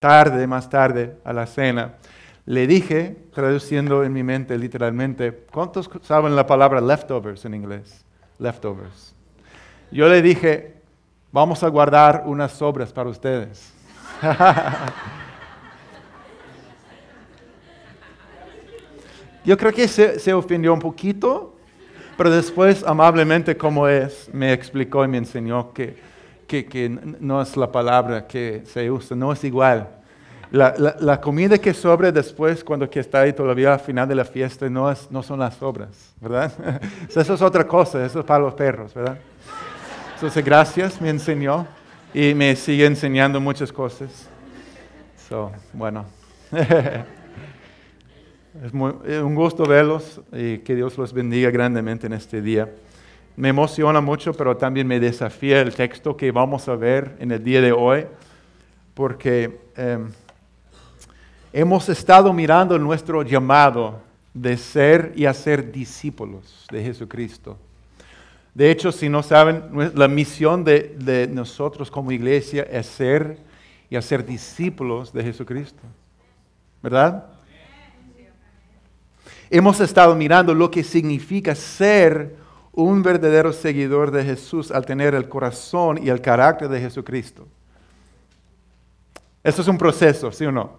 tarde, más tarde, a la cena, le dije, traduciendo en mi mente literalmente, ¿cuántos saben la palabra leftovers en inglés? Leftovers. Yo le dije, vamos a guardar unas sobras para ustedes. Yo creo que se, ofendió un poquito, pero después amablemente como es, me explicó y me enseñó que, que, no es la palabra que se usa, no es igual. La, la, comida que sobre después, cuando que está ahí todavía al final de la fiesta, no, es, no son las sobras, ¿verdad? eso es otra cosa, eso es para los perros, ¿verdad? Entonces, gracias, me enseñó y me sigue enseñando muchas cosas. So, bueno. Es, un gusto verlos y que Dios los bendiga grandemente en este día. Me emociona mucho, pero también me desafía el texto que vamos a ver en el día de hoy, porque em, hemos estado mirando nuestro llamado de ser y hacer discípulos de Jesucristo. De hecho, si no saben, la misión de, de nosotros como iglesia es ser y hacer discípulos de Jesucristo. ¿Verdad? Hemos estado mirando lo que significa ser un verdadero seguidor de Jesús al tener el corazón y el carácter de Jesucristo. Eso es un proceso, ¿sí o no?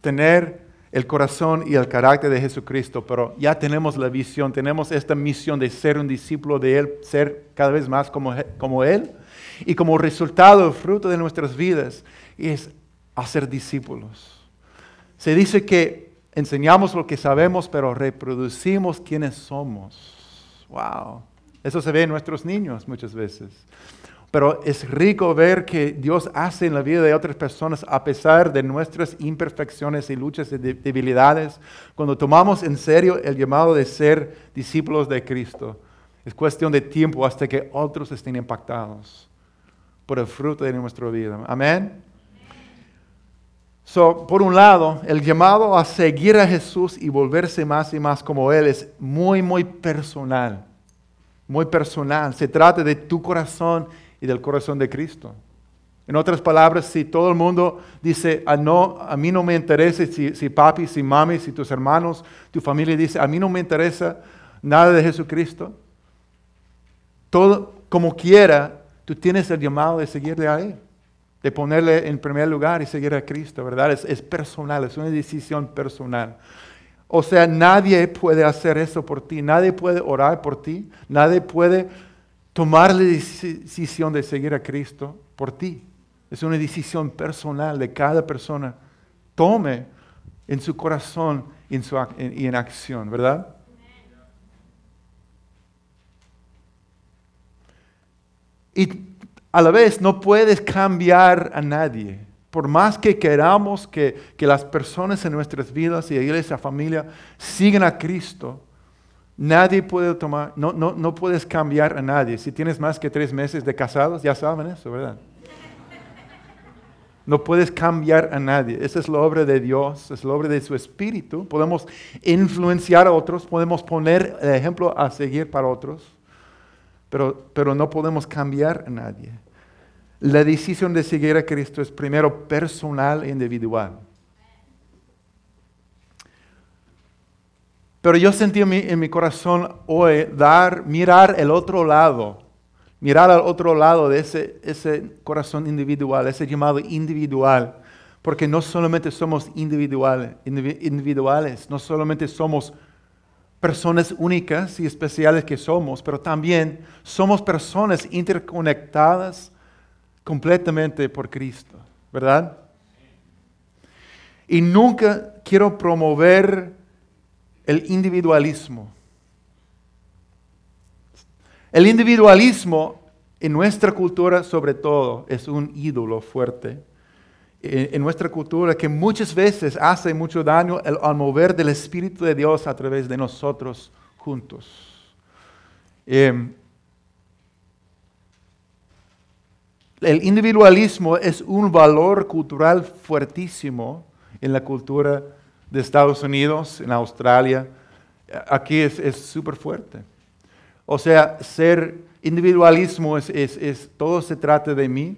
Tener el corazón y el carácter de Jesucristo, pero ya tenemos la visión, tenemos esta misión de ser un discípulo de Él, ser cada vez más como, como Él, y como resultado, fruto de nuestras vidas, es hacer discípulos. Se dice que enseñamos lo que sabemos, pero reproducimos quienes somos. Wow. Eso se ve en nuestros niños muchas veces. Pero es rico ver que Dios hace en la vida de otras personas a pesar de nuestras imperfecciones y luchas y debilidades. Cuando tomamos en serio el llamado de ser discípulos de Cristo, es cuestión de tiempo hasta que otros estén impactados por el fruto de nuestra vida. Amén. So, por un lado, el llamado a seguir a Jesús y volverse más y más como Él es muy, muy personal. Muy personal. Se trata de tu corazón y del corazón de Cristo. En otras palabras, si todo el mundo dice, a, ah, a mí no me interesa si, si papi, si mami, si tus hermanos, tu familia dice, a mí no me interesa nada de Jesucristo, todo como quiera, tú tienes el llamado de seguirle a Él de ponerle en primer lugar y seguir a Cristo, ¿verdad? Es, personal, es una decisión personal. O sea, nadie puede hacer eso por ti, nadie puede orar por ti, nadie puede tomar la decisión de seguir a Cristo por ti. Es una decisión personal de cada persona. Tome en su corazón y en, su, acción, ¿verdad? Y a la vez no puedes cambiar a nadie. Por más que queramos que, las personas en nuestras vidas y esa familia sigan a Cristo, nadie puede tomar, no, no, no puedes cambiar a nadie. Si tienes más que tres meses de casados, ya saben eso, ¿verdad? No puedes cambiar a nadie. Esa es la obra de Dios, es la obra de su Espíritu. Podemos influenciar a otros, podemos poner el ejemplo a seguir para otros pero, no podemos cambiar a nadie. La decisión de seguir a Cristo es primero personal e individual. Pero yo sentí en mi, corazón hoy dar, mirar el otro lado, mirar al otro lado de ese, ese corazón individual, ese llamado individual, porque no solamente somos individuales, individuales no solamente somos personas únicas y especiales que somos, pero también somos personas interconectadas completamente por Cristo, ¿verdad? Y nunca quiero promover el individualismo. El individualismo en nuestra cultura sobre todo es un ídolo fuerte en nuestra cultura que muchas veces hace mucho daño al mover del Espíritu de Dios a través de nosotros juntos. Em, el individualismo es un valor cultural fuertísimo en la cultura de Estados Unidos, en Australia. Aquí es súper fuerte. O sea, ser individualismo es, es, todo se trata de mí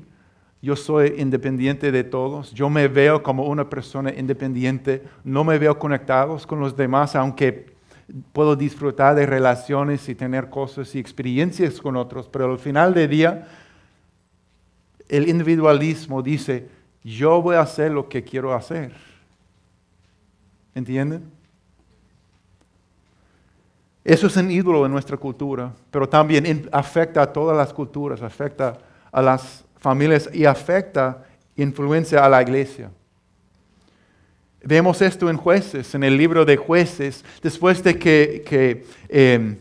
yo soy independiente de todos, yo me veo como una persona independiente, no me veo conectados con los demás, aunque puedo disfrutar de relaciones y tener cosas y experiencias con otros, pero al final del día, el individualismo dice, yo voy a hacer lo que quiero hacer. ¿Entienden? Eso es un ídolo en nuestra cultura, pero también afecta a todas las culturas, afecta a las familias y afecta, influencia a la iglesia. Vemos esto en jueces, en el libro de jueces, después de que, em,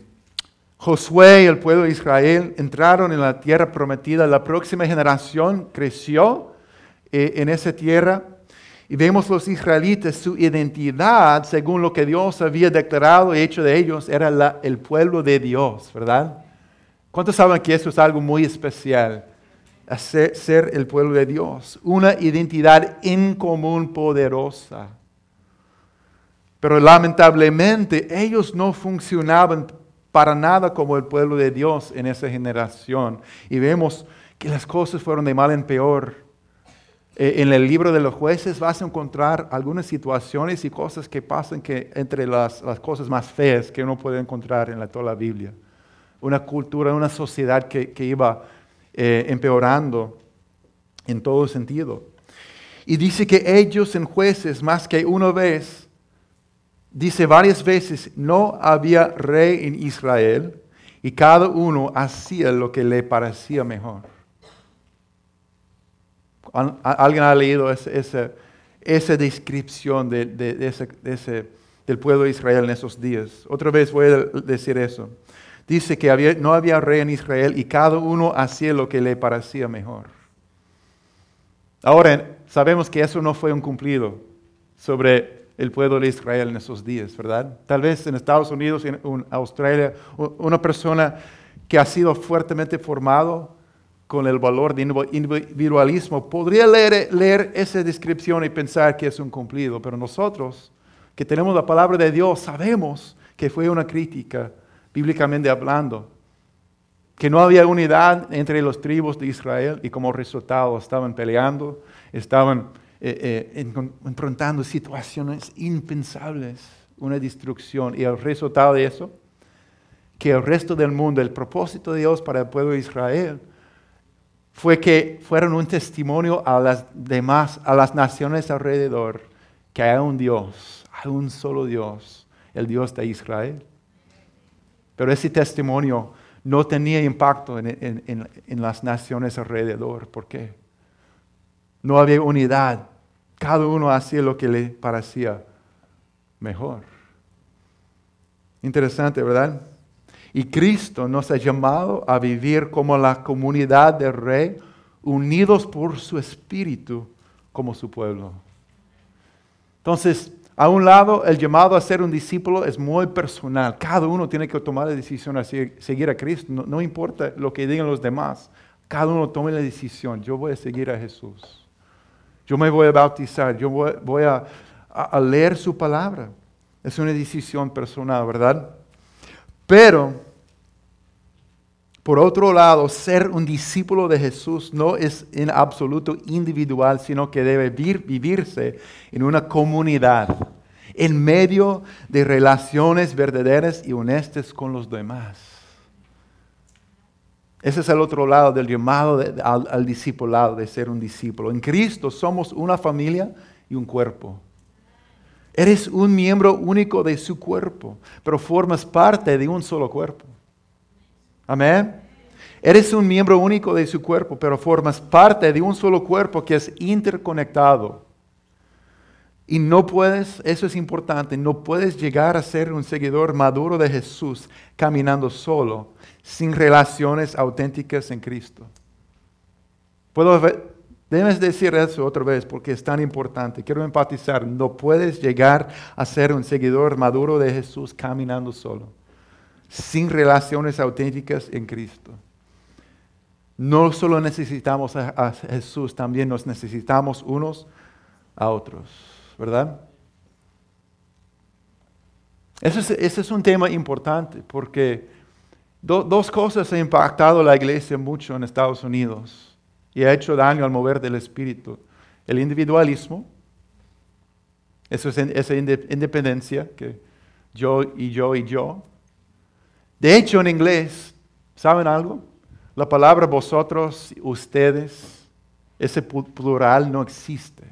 Josué y el pueblo de Israel entraron en la tierra prometida, la próxima generación creció eh, en esa tierra y vemos los israelitas, su identidad, según lo que Dios había declarado y hecho de ellos, era el pueblo de Dios, ¿verdad? ¿Cuántos saben que eso es algo muy especial? Ser, ser el pueblo de Dios, una identidad en común poderosa. Pero lamentablemente ellos no funcionaban para nada como el pueblo de Dios en esa generación. Y vemos que las cosas fueron de mal en peor. Eh, en el libro de los jueces vas a encontrar algunas situaciones y cosas que pasan que entre las, cosas más feas que uno puede encontrar en la, toda la Biblia. Una cultura, una sociedad que, iba eh, empeorando en todo sentido. Y dice que ellos en jueces, más que una vez, dice varias veces, no había rey en Israel y cada uno hacía lo que le parecía mejor. ¿Alguien ha leído esa, esa descripción de, ese, del pueblo de Israel en esos días? Otra vez voy a decir eso. Dice que no había rey en Israel y cada uno hacía lo que le parecía mejor. Ahora, sabemos que eso no fue un cumplido sobre el pueblo de Israel en esos días, ¿verdad? Tal vez en Estados Unidos, en Australia, una persona que ha sido fuertemente formado con el valor de individualismo, podría leer, leer esa descripción y pensar que es un cumplido, pero nosotros que tenemos la palabra de Dios sabemos que fue una crítica, bíblicamente hablando, que no había unidad entre los tribus de Israel y como resultado estaban peleando, estaban eh, eh, enfrentando situaciones impensables, una destrucción. Y el resultado de eso, que el resto del mundo, el propósito de Dios para el pueblo de Israel, fue que fueron un testimonio a las demás, a las naciones alrededor, que hay un Dios, hay un solo Dios, el Dios de Israel. Pero ese testimonio no tenía impacto en, las naciones alrededor. ¿Por qué? No había unidad. Cada uno hacía lo que le parecía mejor. Interesante, ¿verdad? Y Cristo nos ha llamado a vivir como la comunidad del Rey, unidos por su Espíritu como su pueblo. Entonces, a un lado, el llamado a ser un discípulo es muy personal. Cada uno tiene que tomar la decisión de seguir a Cristo. No, importa lo que digan los demás. Cada uno tome la decisión. Yo voy a seguir a Jesús. Yo me voy a bautizar. Yo voy, a leer su palabra. Es una decisión personal, ¿verdad? Pero, por otro lado, ser un discípulo de Jesús no es en absoluto individual, sino que debe vivirse en una comunidad, en medio de relaciones verdaderas y honestas con los demás. Ese es el otro lado del llamado al, al discipulado, de ser un discípulo. En Cristo somos una familia y un cuerpo. Eres un miembro único de su cuerpo, pero formas parte de un solo cuerpo. Amén. Eres un miembro único de su cuerpo, pero formas parte de un solo cuerpo que es interconectado. Y no puedes, eso es importante, no puedes llegar a ser un seguidor maduro de Jesús caminando solo, sin relaciones auténticas en Cristo. Puedo Debes decir eso otra vez porque es tan importante. Quiero empatizar. No puedes llegar a ser un seguidor maduro de Jesús caminando solo, sin relaciones auténticas en Cristo. No solo necesitamos a, Jesús, también nos necesitamos unos a otros, ¿verdad? Ese es, un tema importante porque dos cosas han impactado la iglesia mucho en Estados Unidos y ha hecho daño al mover del espíritu. El individualismo, eso es esa independencia que yo y yo y yo. De hecho, en inglés, ¿saben algo? La palabra vosotros, ustedes, ese plural no existe.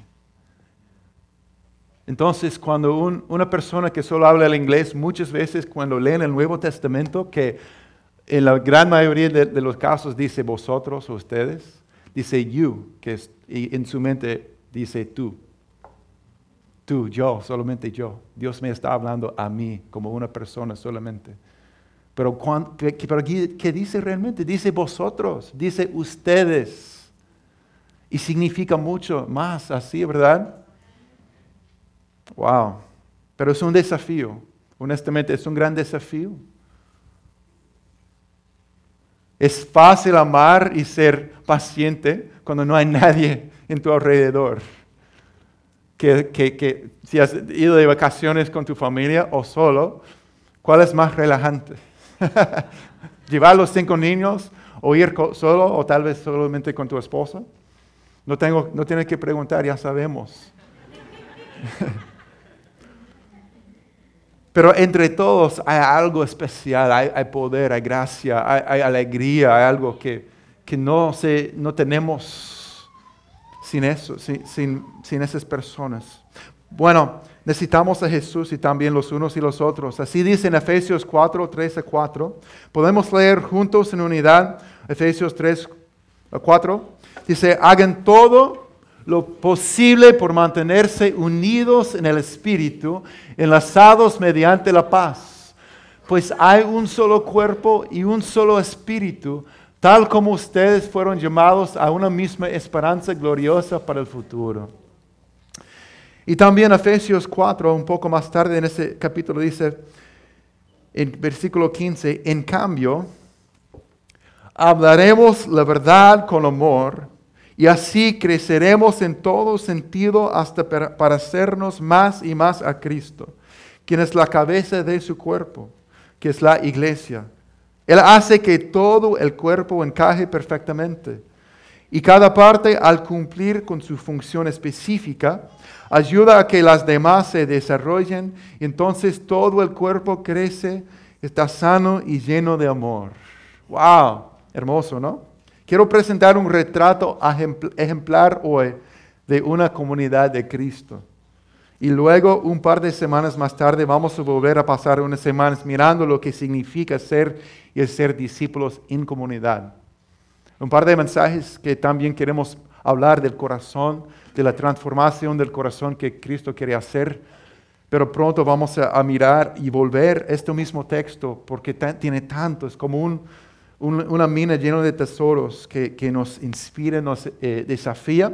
Entonces, cuando una persona que solo habla el inglés, muchas veces cuando leen el Nuevo Testamento, que en la gran mayoría de, los casos dice vosotros o ustedes, dice you, que en su mente dice tú. Tú, yo, solamente yo. Dios me está hablando a mí como una persona solamente. Pero, ¿qué dice realmente? Dice vosotros, dice ustedes. Y significa mucho más así, ¿verdad? Wow. Pero es un desafío. Honestamente, es un gran desafío. Es fácil amar y ser paciente cuando no hay nadie en tu alrededor. Que, que, si has ido de vacaciones con tu familia o solo, ¿cuál es más relajante? ¿Llevar los cinco niños o ir solo o tal vez solamente con tu esposa? No, tengo, no tienes que preguntar, ya sabemos. Pero entre todos hay algo especial, hay, poder, hay gracia, hay, alegría, hay algo que, no, se, no tenemos sin eso, sin, sin, esas personas. Bueno, necesitamos a Jesús y también los unos y los otros. Así dice en Efesios 4, 3 a 4. Podemos leer juntos en unidad Efesios 3 a 4. Dice, hagan todo lo posible por mantenerse unidos en el Espíritu, enlazados mediante la paz. Pues hay un solo cuerpo y un solo Espíritu, tal como ustedes fueron llamados a una misma esperanza gloriosa para el futuro. Y también Efesios 4, un poco más tarde en ese capítulo, dice en versículo 15, en cambio, hablaremos la verdad con amor y así creceremos en todo sentido hasta parecernos más y más a Cristo, quien es la cabeza de su cuerpo, que es la iglesia. Él hace que todo el cuerpo encaje perfectamente. Y cada parte, al cumplir con su función específica, ayuda a que las demás se desarrollen. Entonces todo el cuerpo crece, está sano y lleno de amor. ¡Wow! Hermoso, ¿no? Quiero presentar un retrato ejemplar hoy de una comunidad de Cristo. Y luego, un par de semanas más tarde, vamos a volver a pasar unas semanas mirando lo que significa ser y ser discípulos en comunidad. Un par de mensajes que también queremos hablar del corazón, de la transformación del corazón que Cristo quiere hacer. Pero pronto vamos a, mirar y volver este mismo texto porque tiene tanto, es como un, una mina llena de tesoros que, nos inspira, nos eh, desafía.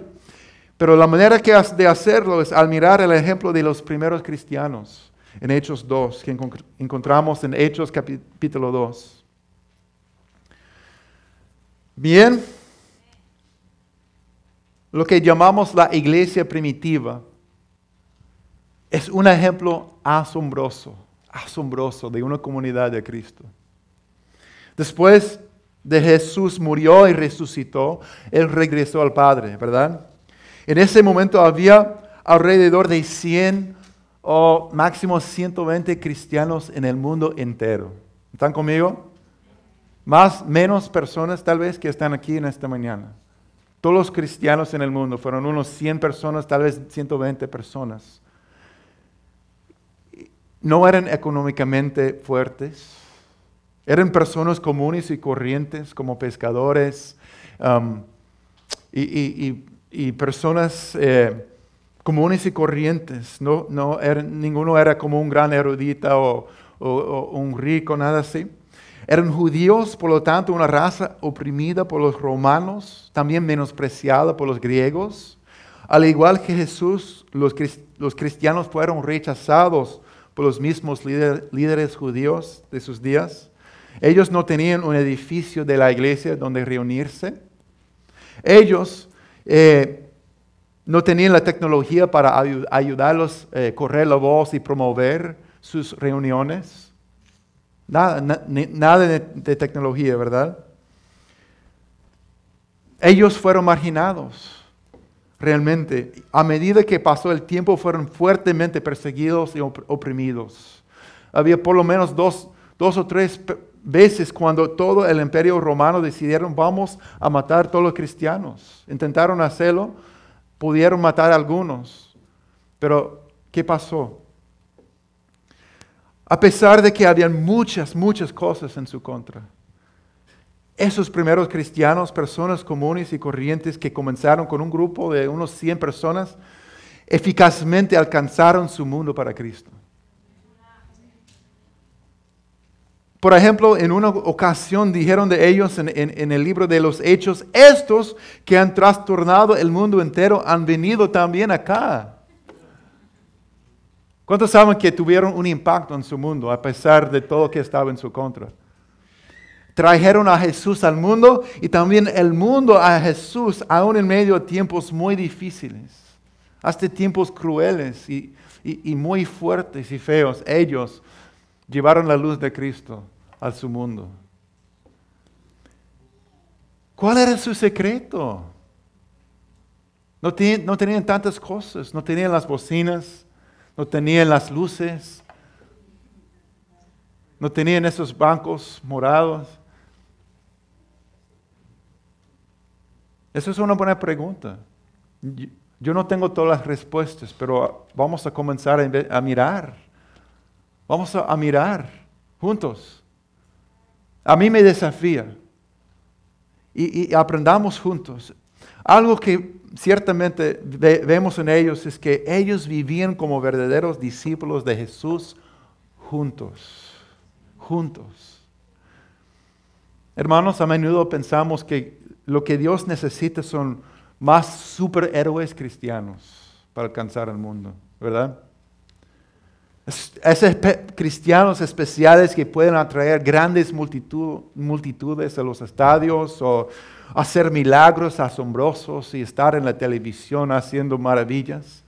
Pero la manera que de hacerlo es al mirar el ejemplo de los primeros cristianos en Hechos 2, que encontramos en Hechos capítulo 2. Bien, lo que llamamos la iglesia primitiva es un ejemplo asombroso, asombroso de una comunidad de Cristo. Después de Jesús murió y resucitó, Él regresó al Padre, ¿verdad? En ese momento había alrededor de 100 o máximo 120 cristianos en el mundo entero. ¿Están conmigo? Más, menos personas tal vez que están aquí en esta mañana. Todos los cristianos en el mundo fueron unos 100 personas, tal vez 120 personas. No eran económicamente fuertes, eran personas comunes y corrientes como pescadores um, y, personas eh, comunes y corrientes. No, no ninguno era como un gran erudita o, un rico, nada así. Eran judíos, por lo tanto, una raza oprimida por los romanos, también menospreciada por los griegos. Al igual que Jesús, los, los cristianos fueron rechazados por los mismos líderes judíos de sus días. Ellos no tenían un edificio de la iglesia donde reunirse. Ellos eh, no tenían la tecnología para ayudarlos a eh, correr la voz y promover sus reuniones. Nada, nada de, tecnología, ¿verdad? ellos fueron marginados. Realmente, a medida que pasó el tiempo, fueron fuertemente perseguidos y oprimidos. Había por lo menos dos, dos o tres veces cuando todo el imperio romano decidieron vamos a matar a todos los cristianos. Intentaron hacerlo, pudieron matar a algunos, pero ¿qué pasó? A pesar de que habían muchas, muchas cosas en su contra. Esos primeros cristianos, personas comunes y corrientes que comenzaron con un grupo de unos 100 personas, eficazmente alcanzaron su mundo para Cristo. Por ejemplo, en una ocasión dijeron de ellos en, el libro de los Hechos, estos que han trastornado el mundo entero han venido también acá. ¿Cuántos saben que tuvieron un impacto en su mundo a pesar de todo que estaba en su contra? Trajeron a Jesús al mundo y también el mundo a Jesús, aún en medio de tiempos muy difíciles, hasta tiempos crueles y, y muy fuertes y feos. Ellos llevaron la luz de Cristo a su mundo. ¿Cuál era su secreto? No, no, tenían tantas cosas, no tenían las bocinas, no tenían las luces, no tenían esos bancos morados. Esa es una buena pregunta. Yo no tengo todas las respuestas, pero vamos a comenzar a mirar Vamos a, mirar juntos. A mí me desafía. Y, aprendamos juntos. Algo que ciertamente vemos en ellos es que ellos vivían como verdaderos discípulos de Jesús juntos. Juntos. Hermanos, a menudo pensamos que lo que Dios necesita son más superhéroes cristianos para alcanzar el mundo, ¿verdad? Esos cristianos especiales que pueden atraer grandes multitudes a los estadios o hacer milagros asombrosos y estar en la televisión haciendo maravillas.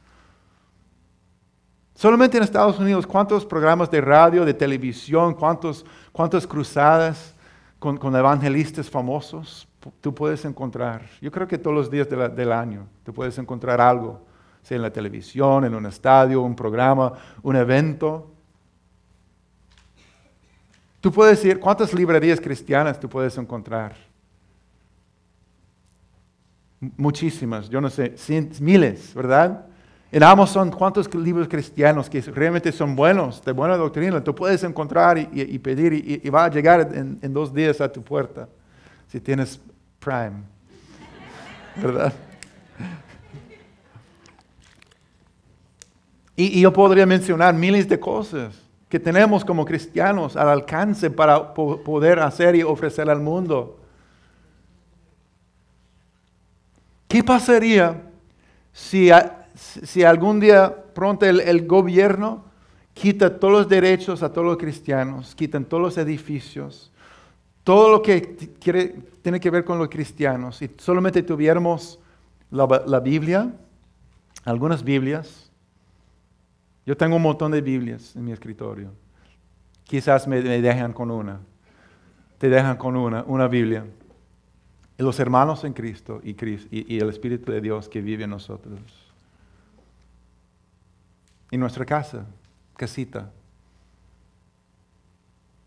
Solamente en Estados Unidos, ¿cuántos programas de radio, de televisión, cuántos, cuántas cruzadas con, evangelistas famosos tú puedes encontrar? Yo creo que todos los días del año tú puedes encontrar algo sea en la televisión, en un estadio, un programa, un evento. Tú puedes decir, ¿cuántas librerías cristianas tú puedes encontrar? Muchísimas, yo no sé, miles, ¿verdad? En Amazon, ¿cuántos libros cristianos que realmente son buenos, de buena doctrina, tú puedes encontrar y, pedir y, va a llegar en, dos días a tu puerta, si tienes Prime, ¿verdad? Y, yo podría mencionar miles de cosas que tenemos como cristianos al alcance para poder hacer y ofrecer al mundo. ¿Qué pasaría si, si algún día pronto el, gobierno quita todos los derechos a todos los cristianos, quitan todos los edificios, todo lo que tiene que ver con los cristianos y solamente tuviéramos la, la Biblia, algunas Biblias, yo tengo un montón de Biblias en mi escritorio. Quizás me, dejan con una. Te dejan con una, una Biblia. Los hermanos en Cristo y, y, el Espíritu de Dios que vive en nosotros. Y nuestra casa, casita.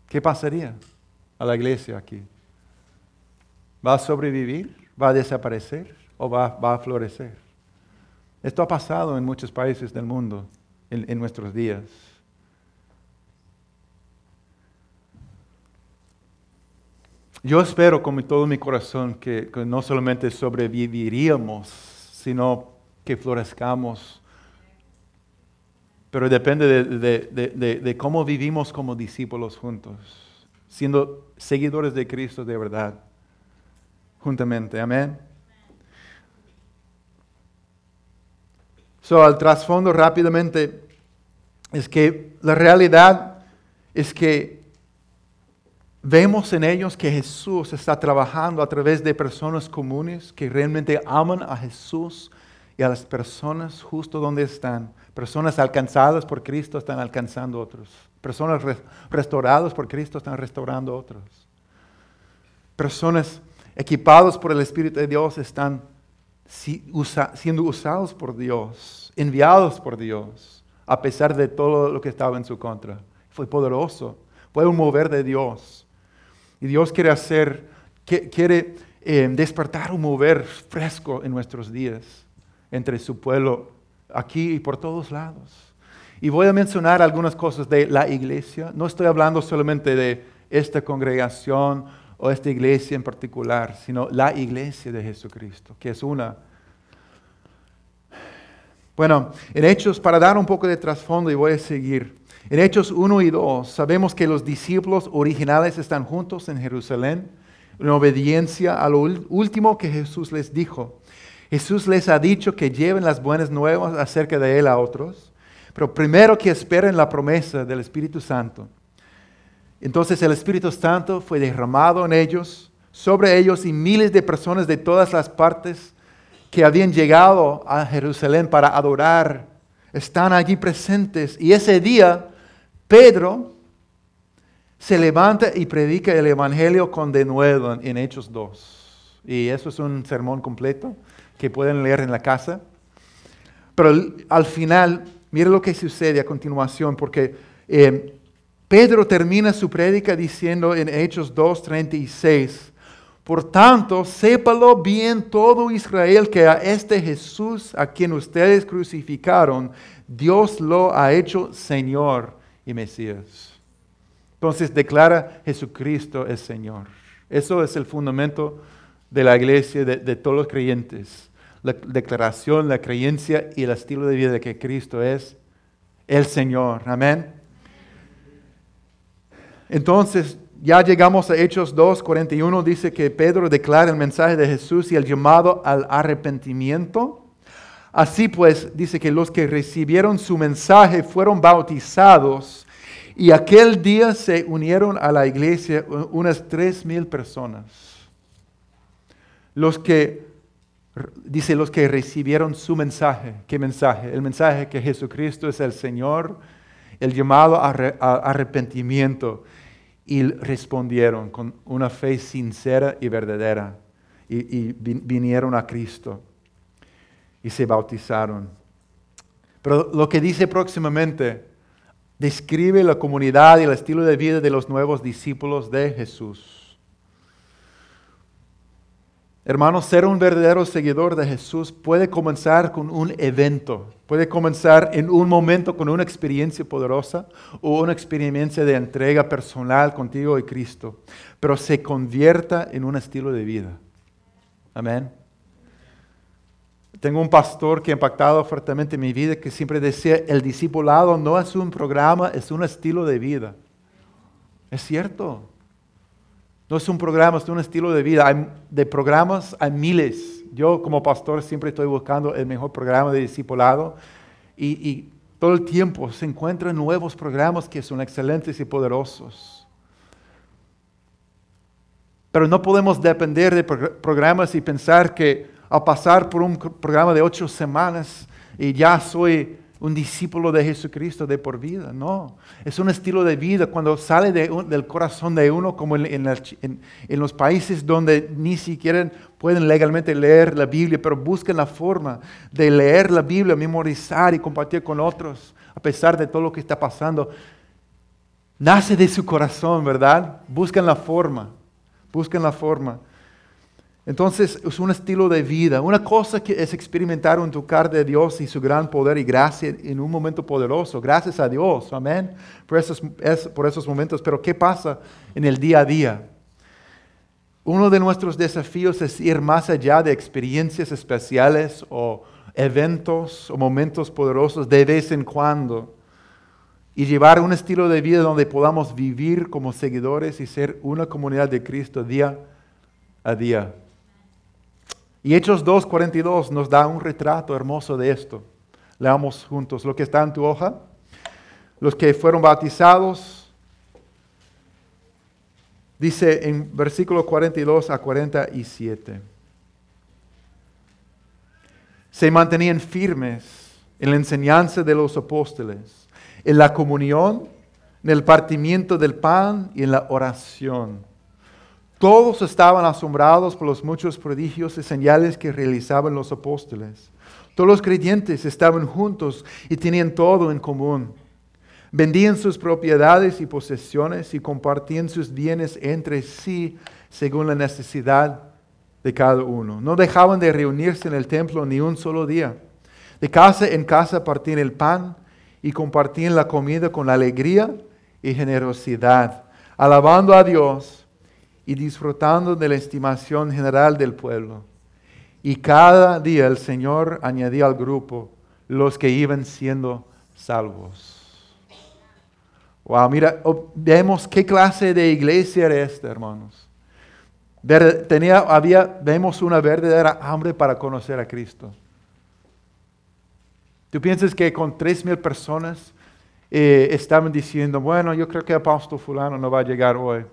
¿Qué pasaría a la iglesia aquí? ¿Va a sobrevivir? ¿Va a desaparecer? ¿O va, va a florecer? Esto ha pasado en muchos países del mundo en, nuestros días. Yo espero con todo mi corazón que, no solamente sobreviviríamos, sino que florezcamos. Pero depende de, cómo vivimos como discípulos juntos, siendo seguidores de Cristo de verdad, juntamente. Amén. So, al trasfondo rápidamente es que la realidad es que vemos en ellos que Jesús está trabajando a través de personas comunes que realmente aman a Jesús y a las personas justo donde están. Personas alcanzadas por Cristo están alcanzando otros. Personas restauradas por Cristo están restaurando otros. Personas equipados por el Espíritu de Dios, están siendo usados por Dios, enviados por Dios, a pesar de todo lo que estaba en su contra. Fue poderoso, fue un mover de Dios. Y Dios quiere hacer, quiere eh, despertar un mover fresco en nuestros días entre su pueblo, aquí y por todos lados. Y voy a mencionar algunas cosas de la iglesia. No estoy hablando solamente de esta congregación o esta iglesia en particular, sino la iglesia de Jesucristo, que es una. Bueno, en Hechos, para dar un poco de trasfondo y voy a seguir. En Hechos 1 y 2 sabemos que los discípulos originales están juntos en Jerusalén en obediencia a lo último que Jesús les dijo. Jesús les ha dicho que lleven las buenas nuevas acerca de Él a otros, pero primero que esperen la promesa del Espíritu Santo. Entonces el Espíritu Santo fue derramado en ellos, sobre ellos y miles de personas de todas las partes que habían llegado a Jerusalén para adorar, están allí presentes. Y ese día, Pedro se levanta y predica el Evangelio con denuedo en Hechos 2. Y eso es un sermón completo que pueden leer en la casa. Pero al final, mire lo que sucede a continuación, porque eh, Pedro termina su prédica diciendo en Hechos 2.36, por tanto, sépalo bien todo Israel que a este Jesús a quien ustedes crucificaron, Dios lo ha hecho Señor y Mesías. Entonces declara Jesucristo es Señor. Eso es el fundamento de la iglesia, de, de todos los creyentes. La declaración, la creencia y el estilo de vida de que Cristo es el Señor. Amén. Entonces, ya llegamos a Hechos 2, 41, dice que Pedro declara el mensaje de Jesús y el llamado al arrepentimiento. Así pues, dice que los que recibieron su mensaje fueron bautizados y aquel día se unieron a la iglesia unas tres mil personas. Los que, dice, los que recibieron su mensaje. ¿Qué mensaje? El mensaje que Jesucristo es el Señor, el llamado a arrepentimiento y respondieron con una fe sincera y verdadera y, vinieron a Cristo y se bautizaron. Pero lo que dice próximamente describe la comunidad y el estilo de vida de los nuevos discípulos de Jesús. Hermanos, ser un verdadero seguidor de Jesús puede comenzar con un evento, puede comenzar en un momento con una experiencia poderosa o una experiencia de entrega personal contigo y Cristo, pero se convierta en un estilo de vida. Amén. Tengo un pastor que ha impactado fuertemente mi vida que siempre decía, el discipulado no es un programa, es un estilo de vida. Es cierto. No es un programa, es un estilo de vida. Hay, de programas hay miles. Yo como pastor siempre estoy buscando el mejor programa de discipulado y, y todo el tiempo se encuentran nuevos programas que son excelentes y poderosos. Pero no podemos depender de programas y pensar que al pasar por un programa de ocho semanas y ya soy un discípulo de Jesucristo de por vida, no. Es un estilo de vida cuando sale del corazón de uno, como en, los países donde ni siquiera pueden legalmente leer la Biblia, pero buscan la forma de leer la Biblia, memorizar y compartir con otros, a pesar de todo lo que está pasando. Nace de su corazón, ¿verdad? Buscan la forma, buscan la forma. Entonces es un estilo de vida. Una cosa que es experimentar un tocar de Dios y su gran poder y gracia en un momento poderoso. Gracias a Dios, amén, por esos, por esos momentos. Pero ¿qué pasa en el día a día? Uno de nuestros desafíos es ir más allá de experiencias especiales o eventos o momentos poderosos de vez en cuando y llevar un estilo de vida donde podamos vivir como seguidores y ser una comunidad de Cristo día a día. Y Hechos 2.42 nos da un retrato hermoso de esto. Leamos juntos lo que está en tu hoja. Los que fueron bautizados, dice en versículo 42 a 47. Se mantenían firmes en la enseñanza de los apóstoles, en la comunión, en el partimiento del pan y en la oración Todos estaban asombrados por los muchos prodigios y señales que realizaban los apóstoles. Todos los creyentes estaban juntos y tenían todo en común. Vendían sus propiedades y posesiones y compartían sus bienes entre sí según la necesidad de cada uno. No dejaban de reunirse en el templo ni un solo día. De casa en casa partían el pan y compartían la comida con alegría y generosidad, alabando a Dios y disfrutando de la estimación general del pueblo. Y cada día el Señor añadía al grupo los que iban siendo salvos. Wow, mira, vemos qué clase de iglesia era esta, hermanos. Tenía, había, vemos una verdadera hambre para conocer a Cristo. ¿Tú piensas que con tres mil personas eh, estaban diciendo, bueno, yo creo que el apóstol fulano no va a llegar hoy?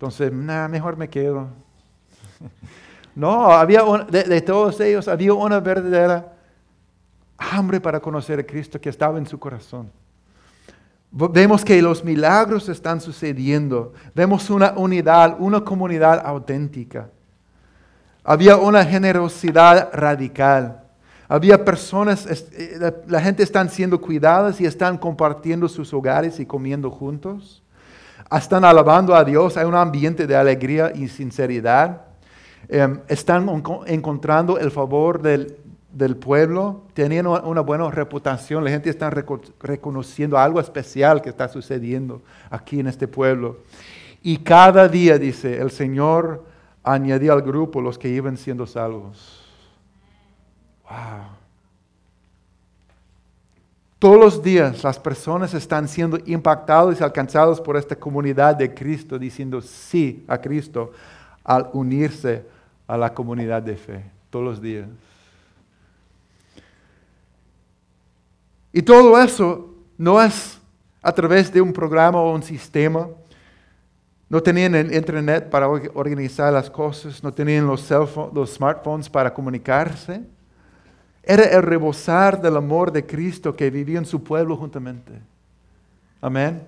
Entonces, nada, mejor me quedo. No, había de, todos ellos había una verdadera hambre para conocer a Cristo que estaba en su corazón. Vemos que los milagros están sucediendo. Vemos una unidad, una comunidad auténtica. Había una generosidad radical. Había personas, eh, la gente están siendo cuidadas y están compartiendo sus hogares y comiendo juntos. Están alabando a Dios. Hay un ambiente de alegría y sinceridad. Em, están encontrando el favor del, pueblo, tenían una, buena reputación, la gente está reconociendo algo especial que está sucediendo aquí en este pueblo. Y cada día, dice, el Señor añadía al grupo los que iban siendo salvos. Wow. Todos los días las personas están siendo impactadas y alcanzadas por esta comunidad de Cristo, diciendo sí a Cristo al unirse a la comunidad de fe todos los días. Y todo eso no es a través de un programa o un sistema. No tenían el internet para organizar las cosas, no tenían los, los smartphones para comunicarse. Era el rebosar del amor de Cristo que vivía en su pueblo juntamente. Amén.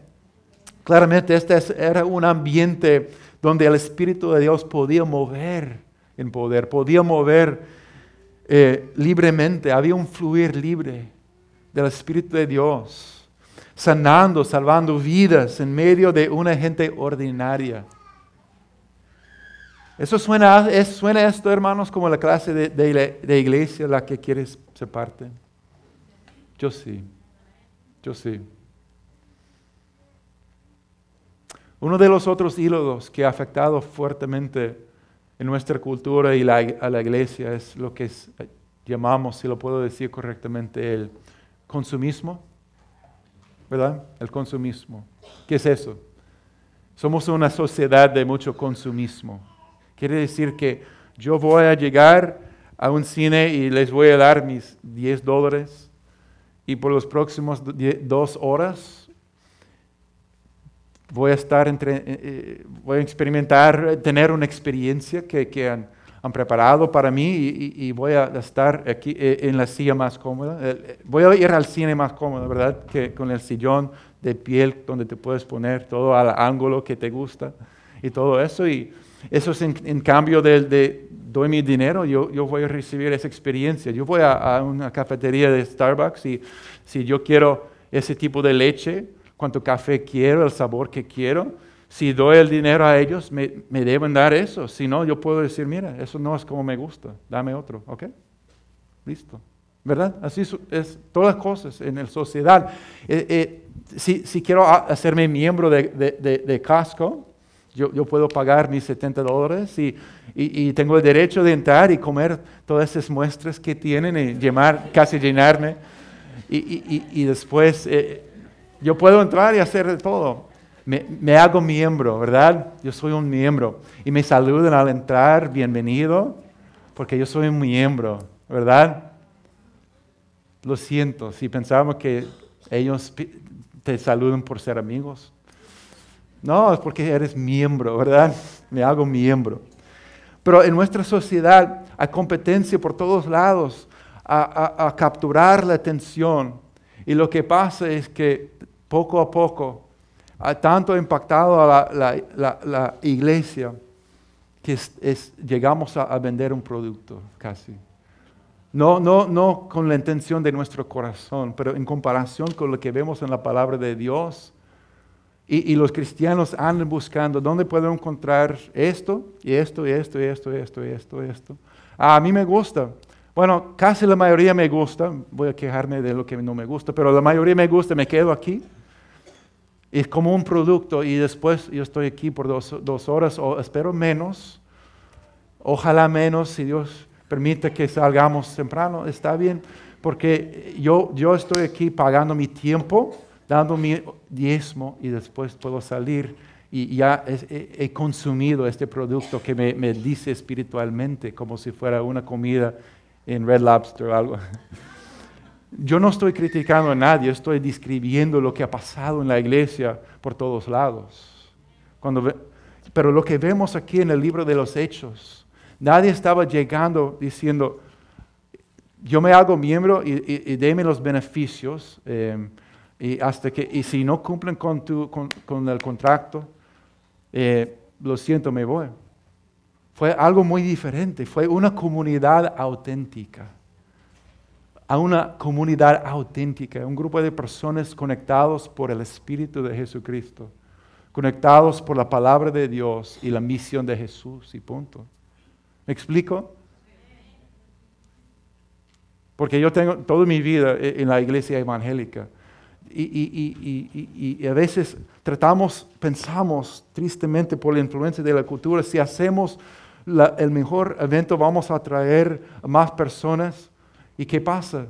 Claramente este era un ambiente donde el Espíritu de Dios podía mover en poder, podía mover eh, libremente, había un fluir libre del Espíritu de Dios, sanando, salvando vidas en medio de una gente ordinaria. Eso suena, es, suena esto, hermanos, como la clase de, iglesia la que quieres ser parte. Yo sí, yo sí. Uno de los otros ídolos que ha afectado fuertemente en nuestra cultura y a la iglesia es lo que llamamos, si lo puedo decir correctamente, el consumismo. ¿Verdad? El consumismo. ¿Qué es eso? Somos una sociedad de mucho consumismo. Quiere decir que yo voy a llegar a un cine y les voy a dar mis 10 dólares y por los próximos dos horas voy a estar entre, eh, eh, voy a experimentar, tener una experiencia que, que han, han, preparado para mí y, y, voy a estar aquí eh, en la silla más cómoda. Voy a ir al cine más cómodo, ¿verdad? Que con el sillón de piel donde te puedes poner todo al ángulo que te gusta y todo eso. Y eso es en, cambio de, de, doy mi dinero, yo, yo voy a recibir esa experiencia. Yo voy a, a una cafetería de Starbucks y si yo quiero ese tipo de leche, cuánto café quiero, el sabor que quiero. Si doy el dinero a ellos, me, deben dar eso. Si no, yo puedo decir, mira, eso no es como me gusta, dame otro, ¿ok? Listo. ¿Verdad? Así es todas cosas en la sociedad. Eh, eh, si, quiero hacerme miembro de, de, Casco, yo, puedo pagar mis 70 dólares y, y, tengo el derecho de entrar y comer todas esas muestras que tienen y llamar, casi llenarme. Y, y después eh, yo puedo entrar y hacer todo. Me, hago miembro, ¿verdad? Yo soy un miembro. Y me saludan al entrar, bienvenido, porque yo soy un miembro, ¿verdad? Lo siento, si pensamos que ellos te saludan por ser amigos. No, es porque eres miembro, ¿verdad? Me hago miembro. Pero en nuestra sociedad hay competencia por todos lados a, a capturar la atención. Y lo que pasa es que poco a poco ha tanto impactado a la, iglesia que llegamos a, vender un producto casi. No, no, no con la intención de nuestro corazón, pero en comparación con lo que vemos en la palabra de Dios. Y, los cristianos andan buscando dónde puedo encontrar esto, y esto, y esto, y esto, y esto, y esto, y esto. Ah, a mí me gusta. Bueno, casi la mayoría me gusta. Voy a quejarme de lo que no me gusta, pero la mayoría me gusta, me quedo aquí. Es como un producto y después yo estoy aquí por dos, dos horas o espero menos. Ojalá menos si Dios permite que salgamos temprano, está bien, porque yo, yo estoy aquí pagando mi tiempo, dando mi diezmo y después puedo salir y ya he, consumido este producto que me, me, dice espiritualmente como si fuera una comida en Red Lobster o algo. Yo no estoy criticando a nadie, estoy describiendo lo que ha pasado en la iglesia por todos lados. Cuando pero lo que vemos aquí en el libro de los Hechos, Nadie estaba llegando diciendo, yo me hago miembro y, y, deme los beneficios eh, y, hasta que, y si no cumplen con, tu, con, el contrato, eh, lo siento, me voy. Fue algo muy diferente, fue una comunidad auténtica. A una comunidad auténtica, un grupo de personas conectados por el Espíritu de Jesucristo, conectados por la palabra de Dios y la misión de Jesús y punto. ¿Me explico? Porque yo tengo toda mi vida en la iglesia evangélica. Y, a veces tratamos, pensamos tristemente por la influencia de la cultura, si hacemos el mejor evento vamos a atraer a más personas. ¿Y qué pasa?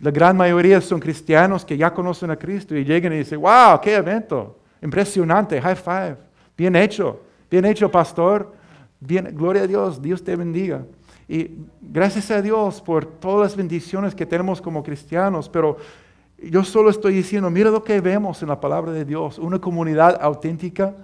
La gran mayoría son cristianos que ya conocen a Cristo y llegan y dicen, wow, qué evento, impresionante, high five, bien hecho, bien hecho pastor, Bien, gloria a Dios, Dios te bendiga. Y gracias a Dios por todas las bendiciones que tenemos como cristianos, pero yo solo estoy diciendo, mira lo que vemos en la palabra de Dios, una comunidad auténtica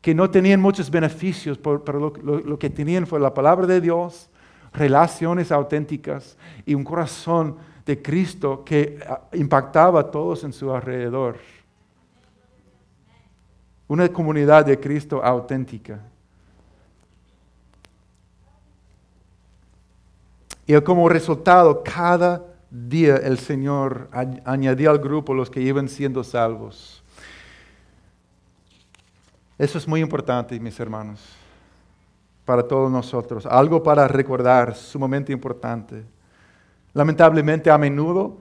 que no tenían muchos beneficios, pero lo, que tenían fue la palabra de Dios, relaciones auténticas y un corazón de Cristo que ah, impactaba a todos en su alrededor. Una comunidad de Cristo auténtica. Y como resultado, cada día el Señor añadía al grupo los que iban siendo salvos. Eso es muy importante, mis hermanos, para todos nosotros. Algo para recordar, sumamente importante. Lamentablemente, a menudo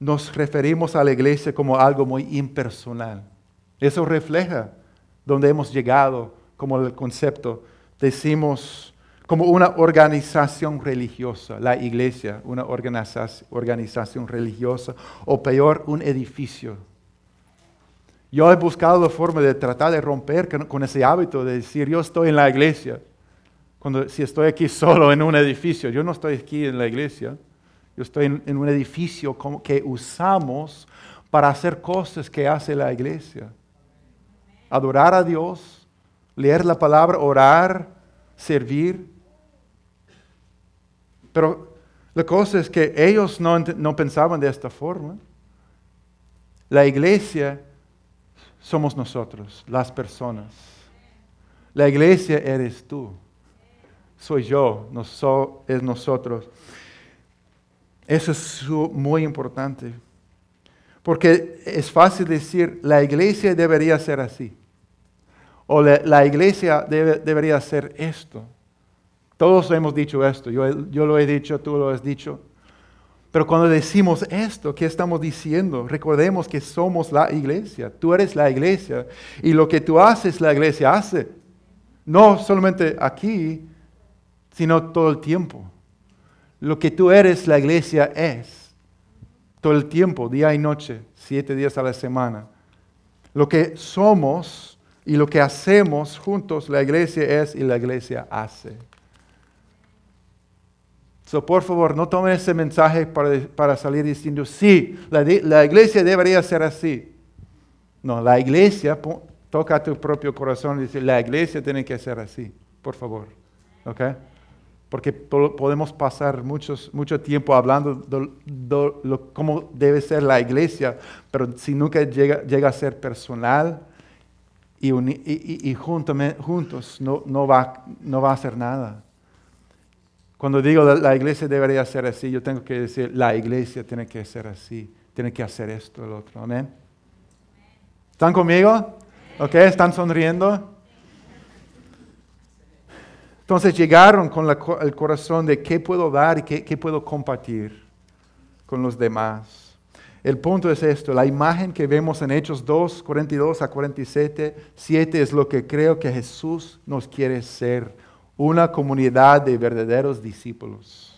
nos referimos a la iglesia como algo muy impersonal. Eso refleja donde hemos llegado, como el concepto. Decimos, como una organización religiosa, la iglesia, una organización religiosa, o peor, un edificio. Yo he buscado la forma de tratar de romper con ese hábito de decir, yo estoy en la iglesia, cuando si estoy aquí solo en un edificio, yo no estoy aquí en la iglesia, yo estoy en, un edificio que usamos para hacer cosas que hace la iglesia. Adorar a Dios, leer la palabra, orar, servir, pero la cosa es que ellos no, no pensaban de esta forma. La iglesia somos nosotros, las personas. La iglesia eres tú. Soy yo, no es nosotros. Eso es muy importante. Porque es fácil decir, la iglesia debería ser así. O la, iglesia debería ser esto. Todos hemos dicho esto, yo, lo he dicho, tú lo has dicho. Pero cuando decimos esto, ¿qué estamos diciendo? Recordemos que somos la iglesia, tú eres la iglesia y lo que tú haces, la iglesia hace. No solamente aquí, sino todo el tiempo. Lo que tú eres, la iglesia es. Todo el tiempo, día y noche, siete días a la semana. Lo que somos y lo que hacemos juntos, la iglesia es y la iglesia hace. So, por favor, no tomen ese mensaje para, salir diciendo, sí, la, iglesia debería ser así. No, la iglesia, toca tu propio corazón y dice, la iglesia tiene que ser así, por favor. ¿Ok? Porque podemos pasar muchos, mucho tiempo hablando de, cómo debe ser la iglesia, pero si nunca llega, llega a ser personal, y, y, juntos no, no, va, no va a hacer nada. Cuando digo la iglesia debería ser así, yo tengo que decir, la iglesia tiene que ser así, tiene que hacer esto, el otro. Amén. ¿Están conmigo? ¿Ok? ¿Están sonriendo? Entonces llegaron con el corazón de qué puedo dar y qué puedo compartir con los demás. El punto es esto, la imagen que vemos en Hechos 2, 42 a 47, 7 es lo que creo que Jesús nos quiere ser, una comunidad de verdaderos discípulos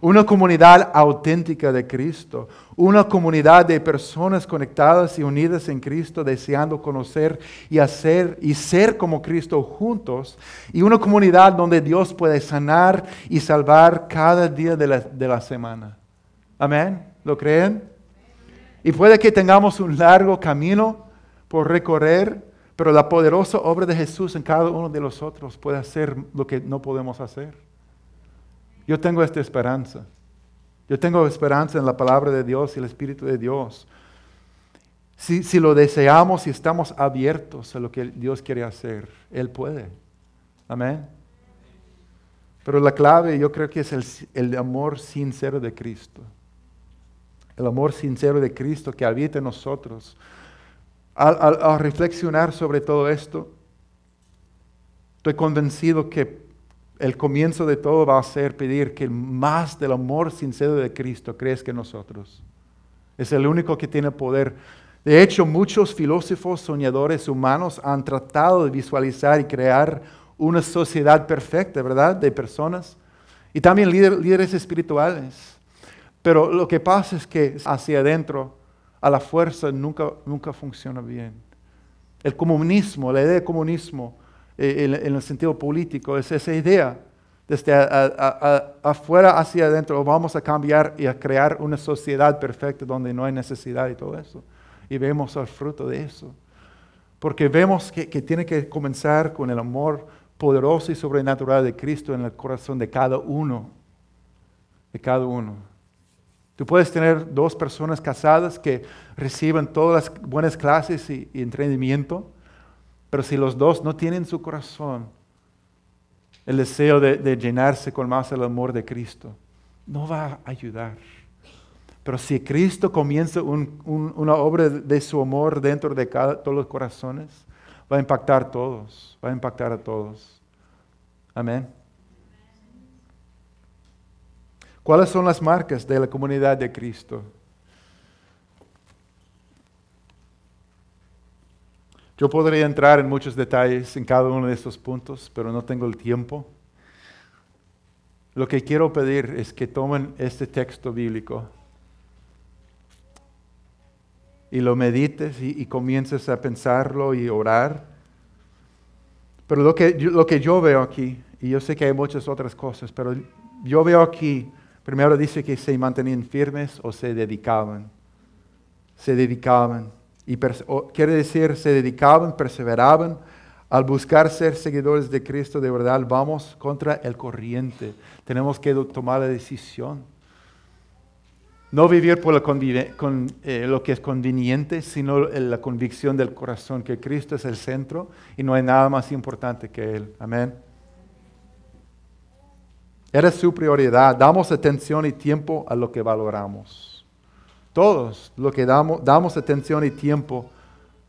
una comunidad auténtica de Cristo, una comunidad de personas conectadas y unidas en Cristo, deseando conocer y hacer y ser como Cristo juntos, y una comunidad donde Dios puede sanar y salvar cada día de la, de la semana. Amén. ¿Lo creen? Y puede que tengamos un largo camino por recorrer, pero la poderosa obra de Jesús en cada uno de nosotros puede hacer lo que no podemos hacer. Yo tengo esta esperanza. Yo tengo esperanza en la palabra de Dios y el Espíritu de Dios. Si, si lo deseamos y estamos abiertos a lo que Dios quiere hacer, Él puede. Amén. Pero la clave yo creo que es el, el amor sincero de Cristo. El amor sincero de Cristo que habita en nosotros. Al reflexionar sobre todo esto, estoy convencido que el comienzo de todo va a ser pedir que más del amor sincero de Cristo crezca en nosotros. Es el único que tiene poder. De hecho, muchos filósofos soñadores humanos han tratado de visualizar y crear una sociedad perfecta, ¿verdad? De personas. Y también líderes espirituales. Pero lo que pasa es que hacia adentro, a la fuerza, nunca, nunca funciona bien. El comunismo, la idea de comunismo, eh, en, el sentido político, es esa idea. Desde afuera hacia adentro vamos a cambiar y a crear una sociedad perfecta donde no hay necesidad y todo eso. Y vemos el fruto de eso. Porque vemos que, que tiene que comenzar con el amor poderoso y sobrenatural de Cristo en el corazón de cada uno. De cada uno. Tú puedes tener dos personas casadas que reciben todas las buenas clases y, y entrenamiento, pero si los dos no tienen su corazón el deseo de, llenarse con más el amor de Cristo, no va a ayudar. Pero si Cristo comienza una obra de su amor dentro de todos los corazones, va a impactar a todos, va a impactar a todos. Amén. ¿Cuáles son las marcas de la comunidad de Cristo? Yo podría entrar en muchos detalles en cada uno de estos puntos, pero no tengo el tiempo. Lo que quiero pedir es que tomen este texto bíblico y lo medites y, comiences a pensarlo y orar. Pero lo que, lo que yo veo aquí, y yo sé que hay muchas otras cosas, pero yo veo aquí, primero dice que se mantenían firmes o se dedicaban. Se dedicaban. Y quiere decir, se dedicaban, perseveraban al buscar ser seguidores de Cristo de verdad. Vamos contra el corriente. Tenemos que tomar la decisión. No vivir por con, eh, lo que es conveniente, sino la convicción del corazón que Cristo es el centro y no hay nada más importante que Él. Amén. Era su prioridad. Damos atención y tiempo a lo que valoramos. Todos lo que damos, damos atención y tiempo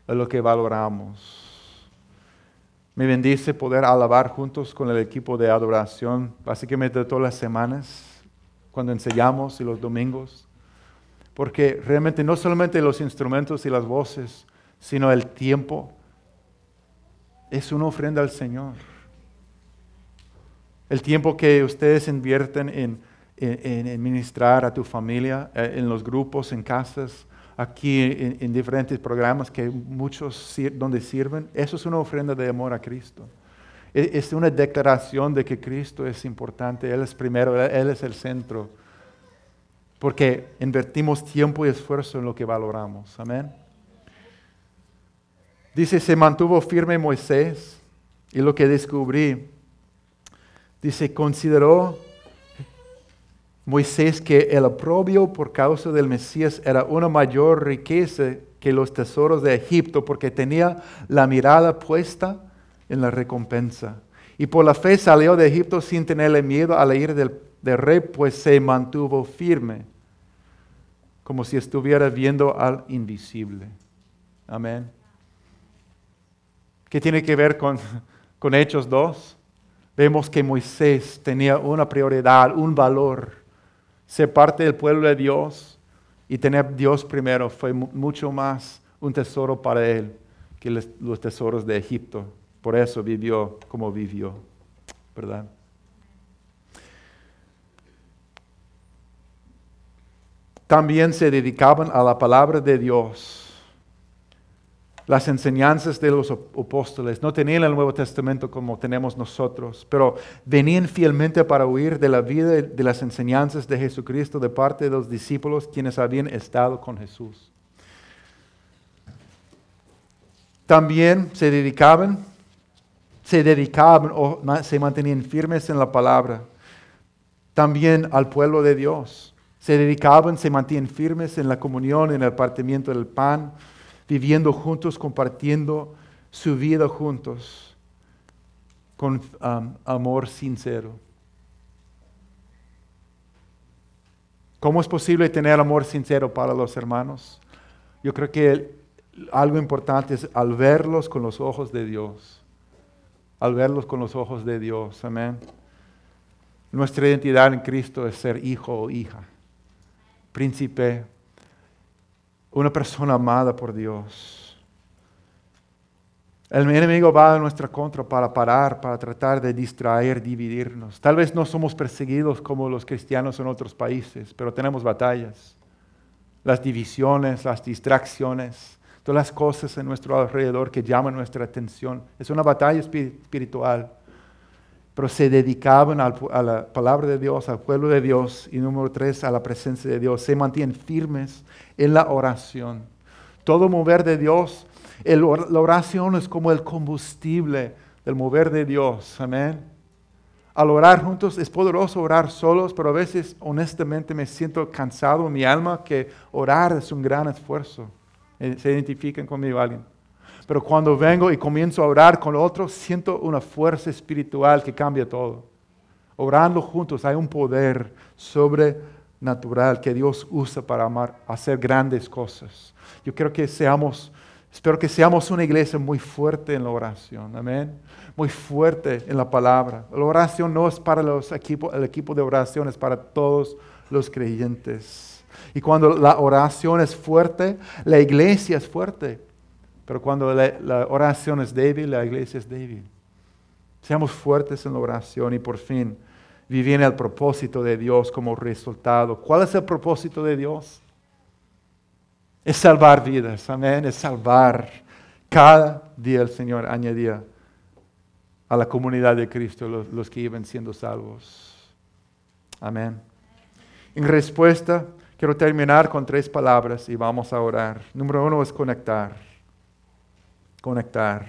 a lo que valoramos. Me bendice poder alabar juntos con el equipo de adoración, básicamente todas las semanas, cuando enseñamos y los domingos, porque realmente no solamente los instrumentos y las voces, sino el tiempo es una ofrenda al Señor. El tiempo que ustedes invierten en en, ministrar a tu familia, eh, en los grupos, en casas, aquí en, diferentes programas que muchos donde sirven. Eso es una ofrenda de amor a Cristo. E, es una declaración de que Cristo es importante, Él es primero, Él es el centro. Porque invertimos tiempo y esfuerzo en lo que valoramos. Amén. Dice, se mantuvo firme Moisés y lo que descubrí, dice, consideró Moisés que el oprobio por causa del Mesías era una mayor riqueza que los tesoros de Egipto porque tenía la mirada puesta en la recompensa. Y por la fe salió de Egipto sin tenerle miedo a la ira del, del rey, pues se mantuvo firme, como si estuviera viendo al invisible. Amén. ¿Qué tiene que ver con, con Hechos 2? Vemos que Moisés tenía una prioridad, un valor ser parte del pueblo de Dios y tener Dios primero fue mucho más un tesoro para él que los tesoros de Egipto. Por eso vivió como vivió, ¿verdad? También se dedicaban a la palabra de Dios las enseñanzas de los apóstoles. No tenían el Nuevo Testamento como tenemos nosotros, pero venían fielmente para huir de la vida de las enseñanzas de Jesucristo de parte de los discípulos quienes habían estado con Jesús. También se dedicaban, se dedicaban o se mantenían firmes en la palabra. También al pueblo de Dios. Se dedicaban, se mantenían firmes en la comunión, en el partimiento del pan, viviendo juntos, compartiendo su vida juntos con um, amor sincero. ¿Cómo es posible tener amor sincero para los hermanos? Yo creo que algo importante es al verlos con los ojos de Dios. Al verlos con los ojos de Dios. Amén. Nuestra identidad en Cristo es ser hijo o hija, príncipe una persona amada por Dios. El enemigo va a nuestra contra para parar, para tratar de distraer, dividirnos. Tal vez no somos perseguidos como los cristianos en otros países, pero tenemos batallas. Las divisiones, las distracciones, todas las cosas en nuestro alrededor que llaman nuestra atención. Es una batalla espiritual pero se dedicaban a la palabra de Dios, al pueblo de Dios, y número tres, a la presencia de Dios. Se mantienen firmes en la oración. Todo mover de Dios, la oración es como el combustible del mover de Dios. Amén. Al orar juntos es poderoso orar solos, pero a veces honestamente me siento cansado en mi alma que orar es un gran esfuerzo. Eh, ¿Se identifican conmigo alguien? Pero cuando vengo y comienzo a orar con otros, siento una fuerza espiritual que cambia todo. Orando juntos hay un poder sobrenatural que Dios usa para amar, hacer grandes cosas. Yo quiero que seamos, espero que seamos una iglesia muy fuerte en la oración. Amén. Muy fuerte en la palabra. La oración no es para los equipos, el equipo de oración es para todos los creyentes. Y cuando la oración es fuerte, la iglesia es fuerte. Pero cuando la, oración es débil, la iglesia es débil. Seamos fuertes en la oración y por fin vivir el propósito de Dios como resultado. ¿Cuál es el propósito de Dios? Es salvar vidas, amén, es salvar. Cada día el Señor añadía a la comunidad de Cristo los, los que iban siendo salvos. Amén. En respuesta, quiero terminar con tres palabras y vamos a orar. Número uno es conectar conectar.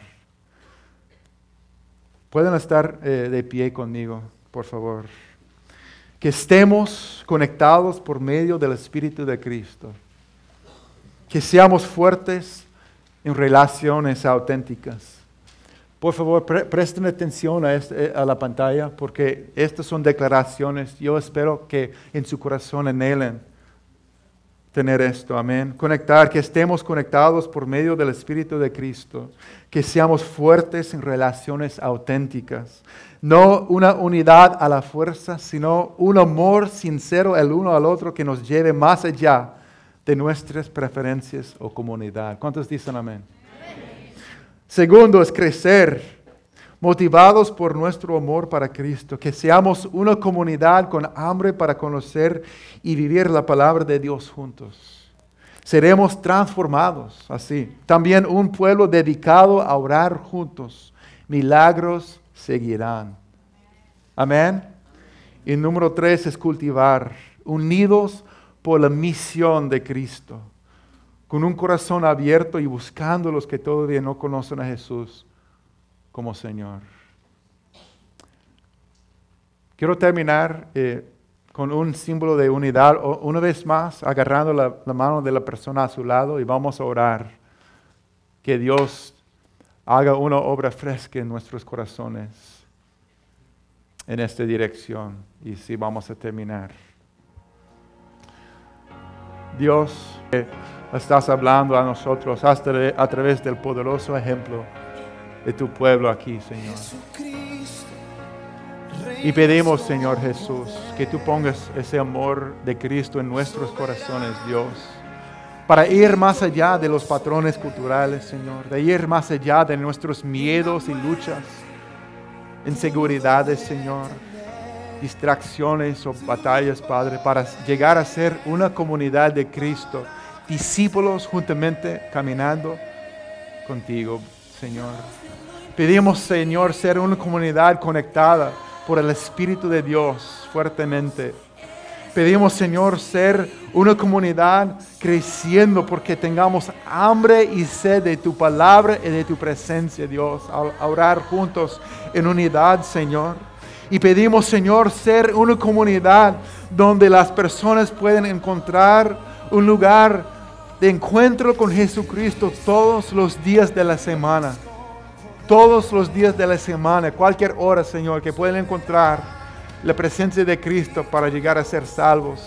Pueden estar eh, de pie conmigo, por favor. Que estemos conectados por medio del Espíritu de Cristo. Que seamos fuertes en relaciones auténticas. Por favor, presten atención a, este, a, la pantalla porque estas son declaraciones. Yo espero que en su corazón anhelen tener esto, amén. Conectar, que estemos conectados por medio del Espíritu de Cristo, que seamos fuertes en relaciones auténticas. No una unidad a la fuerza, sino un amor sincero el uno al otro que nos lleve más allá de nuestras preferencias o comunidad. ¿Cuántos dicen amén? amén. Segundo es crecer motivados por nuestro amor para Cristo, que seamos una comunidad con hambre para conocer y vivir la palabra de Dios juntos. Seremos transformados así. También un pueblo dedicado a orar juntos. Milagros seguirán. Amén. Y número tres es cultivar, unidos por la misión de Cristo, con un corazón abierto y buscando a los que todavía no conocen a Jesús como Señor. Quiero terminar eh, con un símbolo de unidad, una vez más agarrando la, mano de la persona a su lado y vamos a orar que Dios haga una obra fresca en nuestros corazones en esta dirección. Y sí, vamos a terminar. Dios, estás hablando a nosotros a través del poderoso ejemplo de tu pueblo aquí, Señor. Y pedimos, Señor Jesús, que tú pongas ese amor de Cristo en nuestros corazones, Dios, para ir más allá de los patrones culturales, Señor, de ir más allá de nuestros miedos y luchas, inseguridades, Señor, distracciones o batallas, Padre, para llegar a ser una comunidad de Cristo, discípulos juntamente caminando contigo, Señor. Pedimos, Señor, ser una comunidad conectada por el Espíritu de Dios fuertemente. Pedimos, Señor, ser una comunidad creciendo porque tengamos hambre y sed de tu palabra y de tu presencia, Dios, a orar juntos en unidad, Señor. Y pedimos, Señor, ser una comunidad donde las personas pueden encontrar un lugar de encuentro con Jesucristo todos los días de la semana todos los días de la semana, cualquier hora, Señor, que puedan encontrar la presencia de Cristo para llegar a ser salvos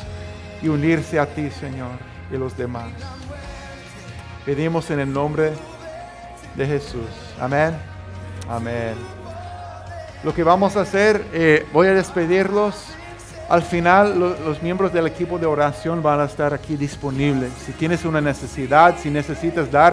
y unirse a ti, Señor, y los demás. Pedimos en el nombre de Jesús. Amén. Amén. Lo que vamos a hacer, eh, voy a despedirlos. Al final, lo- los miembros del equipo de oración van a estar aquí disponibles. Si tienes una necesidad, si necesitas dar